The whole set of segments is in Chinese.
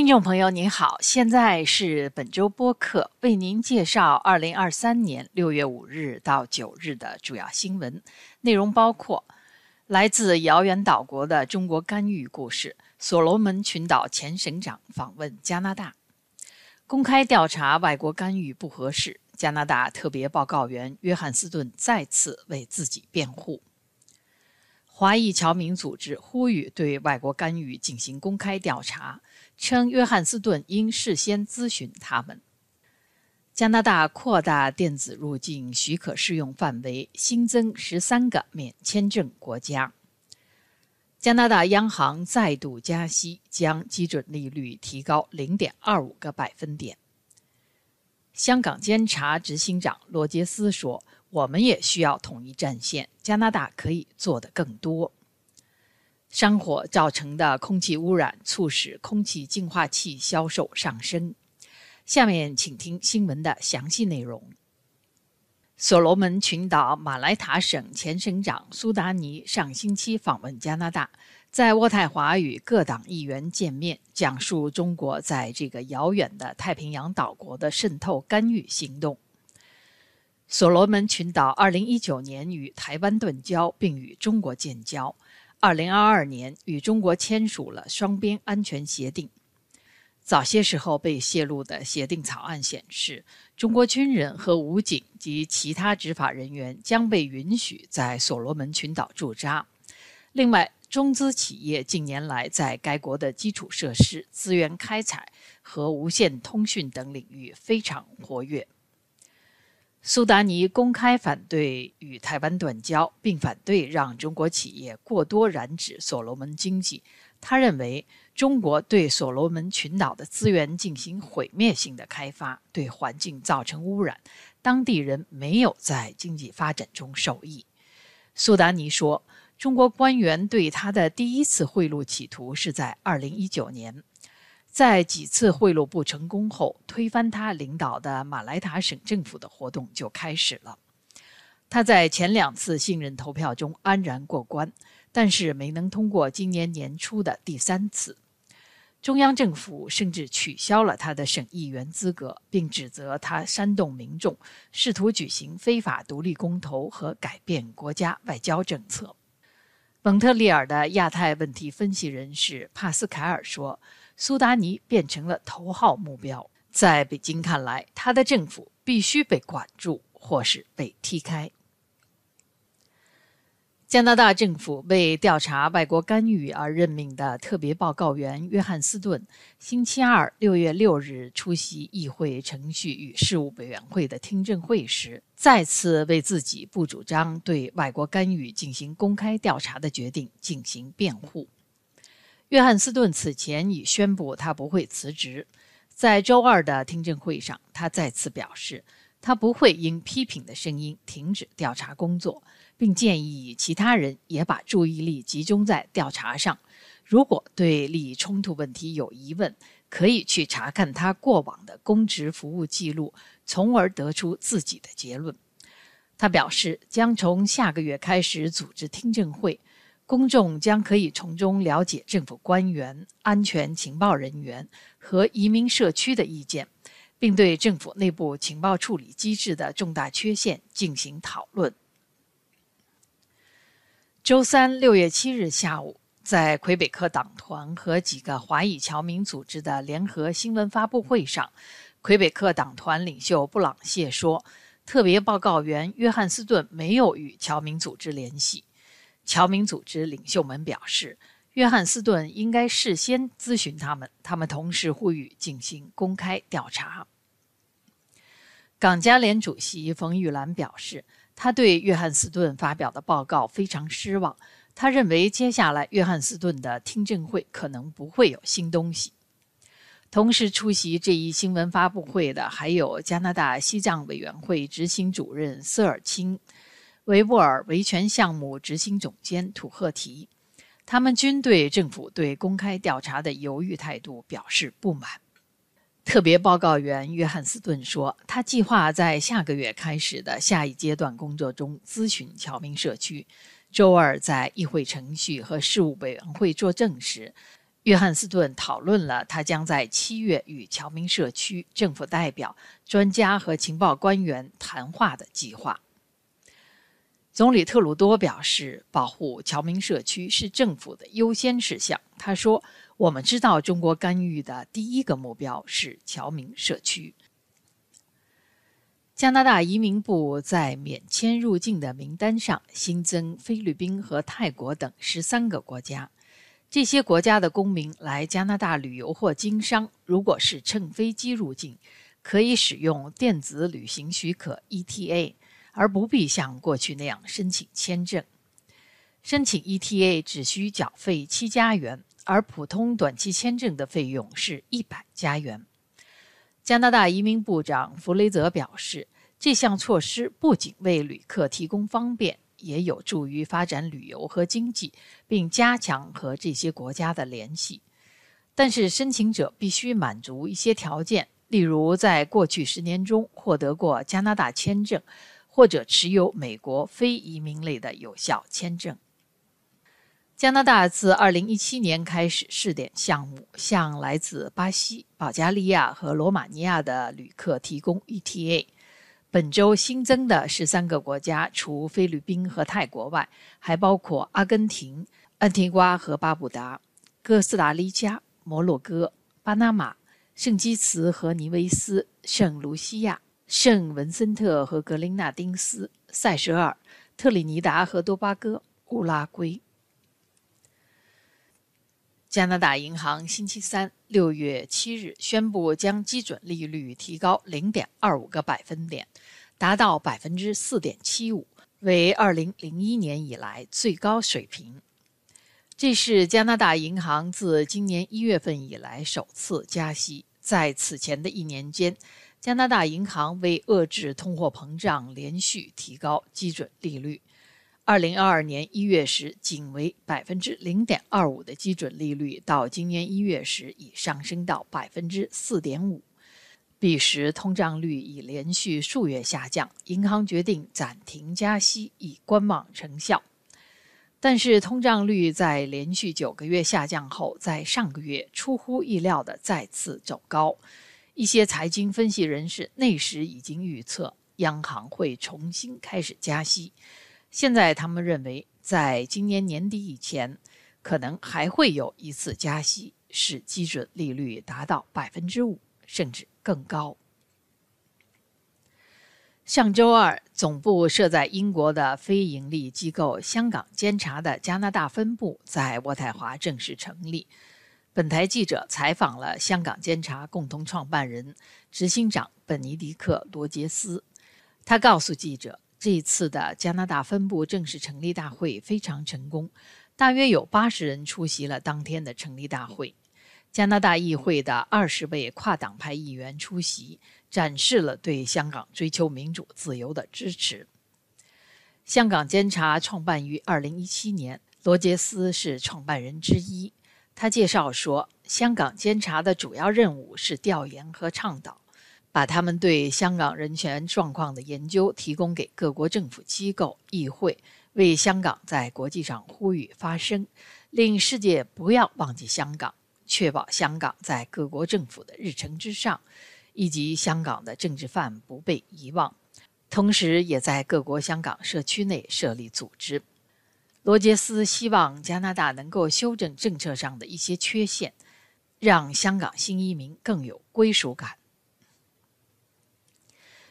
听众朋友您好，现在是本周播客，为您介绍二零二三年六月五日到九日的主要新闻内容，包括来自遥远岛国的中国干预故事，所罗门群岛前省长访问加拿大，公开调查外国干预不合适，加拿大特别报告员约翰斯顿再次为自己辩护。华裔侨民组织呼吁对外国干预进行公开调查，称约翰斯顿应事先咨询他们。加拿大扩大电子入境许可适用范围，新增十三个免签证国家。加拿大央行再度加息，将基准利率提高零点二五个百分点。香港监察执行长罗杰斯说。我们也需要统一战线。加拿大可以做得更多。山火造成的空气污染促使空气净化器销售上升。下面请听新闻的详细内容。所罗门群岛马来塔省前省长苏达尼上星期访问加拿大，在渥太华与各党议员见面，讲述中国在这个遥远的太平洋岛国的渗透干预行动。所罗门群岛2019年与台湾断交，并与中国建交。2022年与中国签署了双边安全协定。早些时候被泄露的协定草案显示，中国军人和武警及其他执法人员将被允许在所罗门群岛驻扎。另外，中资企业近年来在该国的基础设施、资源开采和无线通讯等领域非常活跃。苏达尼公开反对与台湾断交，并反对让中国企业过多染指所罗门经济。他认为，中国对所罗门群岛的资源进行毁灭性的开发，对环境造成污染，当地人没有在经济发展中受益。苏达尼说，中国官员对他的第一次贿赂企图是在2019年。在几次贿赂不成功后，推翻他领导的马来塔省政府的活动就开始了。他在前两次信任投票中安然过关，但是没能通过今年年初的第三次。中央政府甚至取消了他的省议员资格，并指责他煽动民众，试图举行非法独立公投和改变国家外交政策。蒙特利尔的亚太问题分析人士帕斯凯尔说。苏达尼变成了头号目标，在北京看来，他的政府必须被管住，或是被踢开。加拿大政府为调查外国干预而任命的特别报告员约翰斯顿，星期二六月六日出席议会程序与事务委员会的听证会时，再次为自己不主张对外国干预进行公开调查的决定进行辩护。约翰斯顿此前已宣布他不会辞职。在周二的听证会上，他再次表示，他不会因批评的声音停止调查工作，并建议其他人也把注意力集中在调查上。如果对利益冲突问题有疑问，可以去查看他过往的公职服务记录，从而得出自己的结论。他表示，将从下个月开始组织听证会。公众将可以从中了解政府官员、安全情报人员和移民社区的意见，并对政府内部情报处理机制的重大缺陷进行讨论。周三六月七日下午，在魁北克党团和几个华裔侨民组织的联合新闻发布会上，魁北克党团领袖布朗谢说：“特别报告员约翰斯顿没有与侨民组织联系。”侨民组织领袖们表示，约翰斯顿应该事先咨询他们。他们同时呼吁进行公开调查。港加联主席冯玉兰表示，他对约翰斯顿发表的报告非常失望。他认为接下来约翰斯顿的听证会可能不会有新东西。同时出席这一新闻发布会的还有加拿大西藏委员会执行主任瑟尔钦。维吾尔维权项目执行总监土赫提，他们均对政府对公开调查的犹豫态度表示不满。特别报告员约翰斯顿说，他计划在下个月开始的下一阶段工作中咨询侨民社区。周二在议会程序和事务委员会作证时，约翰斯顿讨论了他将在七月与侨民社区、政府代表、专家和情报官员谈话的计划。总理特鲁多表示，保护侨民社区是政府的优先事项。他说：“我们知道，中国干预的第一个目标是侨民社区。”加拿大移民部在免签入境的名单上新增菲律宾和泰国等十三个国家。这些国家的公民来加拿大旅游或经商，如果是乘飞机入境，可以使用电子旅行许可 （ETA），而不必像过去那样申请签证。申请 ETA 只需缴费七加元，而普通短期签证的费用是一百加元。加拿大移民部长弗雷泽表示，这项措施不仅为旅客提供方便，也有助于发展旅游和经济，并加强和这些国家的联系。但是，申请者必须满足一些条件，例如在过去十年中获得过加拿大签证，或者持有美国非移民类的有效签证。加拿大自2017年开始试点项目，向来自巴西、保加利亚和罗马尼亚的旅客提供 ETA。本周新增的十三个国家，除菲律宾和泰国外，还包括阿根廷、安提瓜和巴布达、哥斯达黎加、摩洛哥、巴拿马、圣基茨和尼维斯、圣卢西亚、圣文森特和格林纳丁斯、塞舌尔、特立尼达和多巴哥、乌拉圭。加拿大银行星期三（六月七日）宣布将基准利率提高零点二五个百分点，达到百分之四点七五，为二零零一年以来最高水平。这是加拿大银行自今年一月份以来首次加息。在此前的一年间，加拿大银行为遏制通货膨胀，连续提高基准利率。二零二二年一月时仅为百分之零点二五的基准利率，到今年一月时已上升到百分之四点五。彼时通胀率已连续数月下降，银行决定暂停加息以观望成效。但是通胀率在连续九个月下降后，在上个月出乎意料的再次走高。一些财经分析人士那时已经预测央行会重新开始加息。现在他们认为，在今年年底以前，可能还会有一次加息，使基准利率达到百分之五，甚至更高。上周二，总部设在英国的非盈利机构香港监察的加拿大分部在渥太华正式成立。本台记者采访了香港监察共同创办人、执行长本尼迪克·罗杰斯，他告诉记者。这一次的加拿大分部正式成立大会非常成功，大约有八十人出席了当天的成立大会。加拿大议会的二十位跨党派议员出席，展示了对香港追求民主自由的支持。香港监察创办于二零一七年，罗杰斯是创办人之一。他介绍说，香港监察的主要任务是调研和倡导。把他们对香港人权状况的研究提供给各国政府机构、议会，为香港在国际上呼吁发声，令世界不要忘记香港，确保香港在各国政府的日程之上，以及香港的政治犯不被遗忘。同时，也在各国香港社区内设立组织。罗杰斯希望加拿大能够修正政策上的一些缺陷，让香港新移民更有归属感。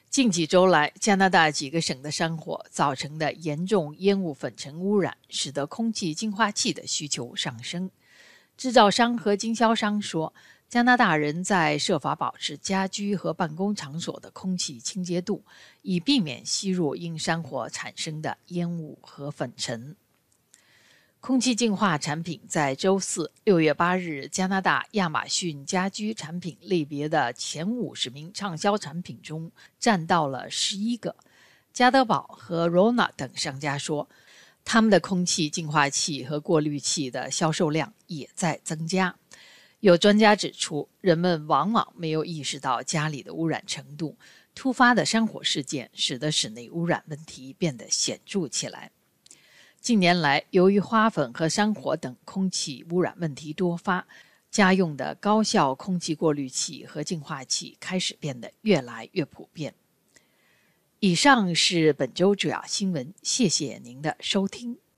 近几周来，加拿大几个省的山火造成的严重烟雾粉尘污染，使得空气净化器的需求上升。制造商和经销商说，加拿大人在设法保持家居和办公场所的空气清洁度，以避免吸入因山火产生的烟雾和粉尘。空气净化产品在周四六月八日加拿大亚马逊家居产品类别的前五十名畅销产品中占到了十一个。加德堡和 Rona 等商家说，他们的空气净化器和过滤器的销售量也在增加。有专家指出，人们往往没有意识到家里的污染程度。突发的山火事件使得室内污染问题变得显著起来。近年来，由于花粉和山火等空气污染问题多发，家用的高效空气过滤器和净化器开始变得越来越普遍。以上是本周主要新闻，谢谢您的收听。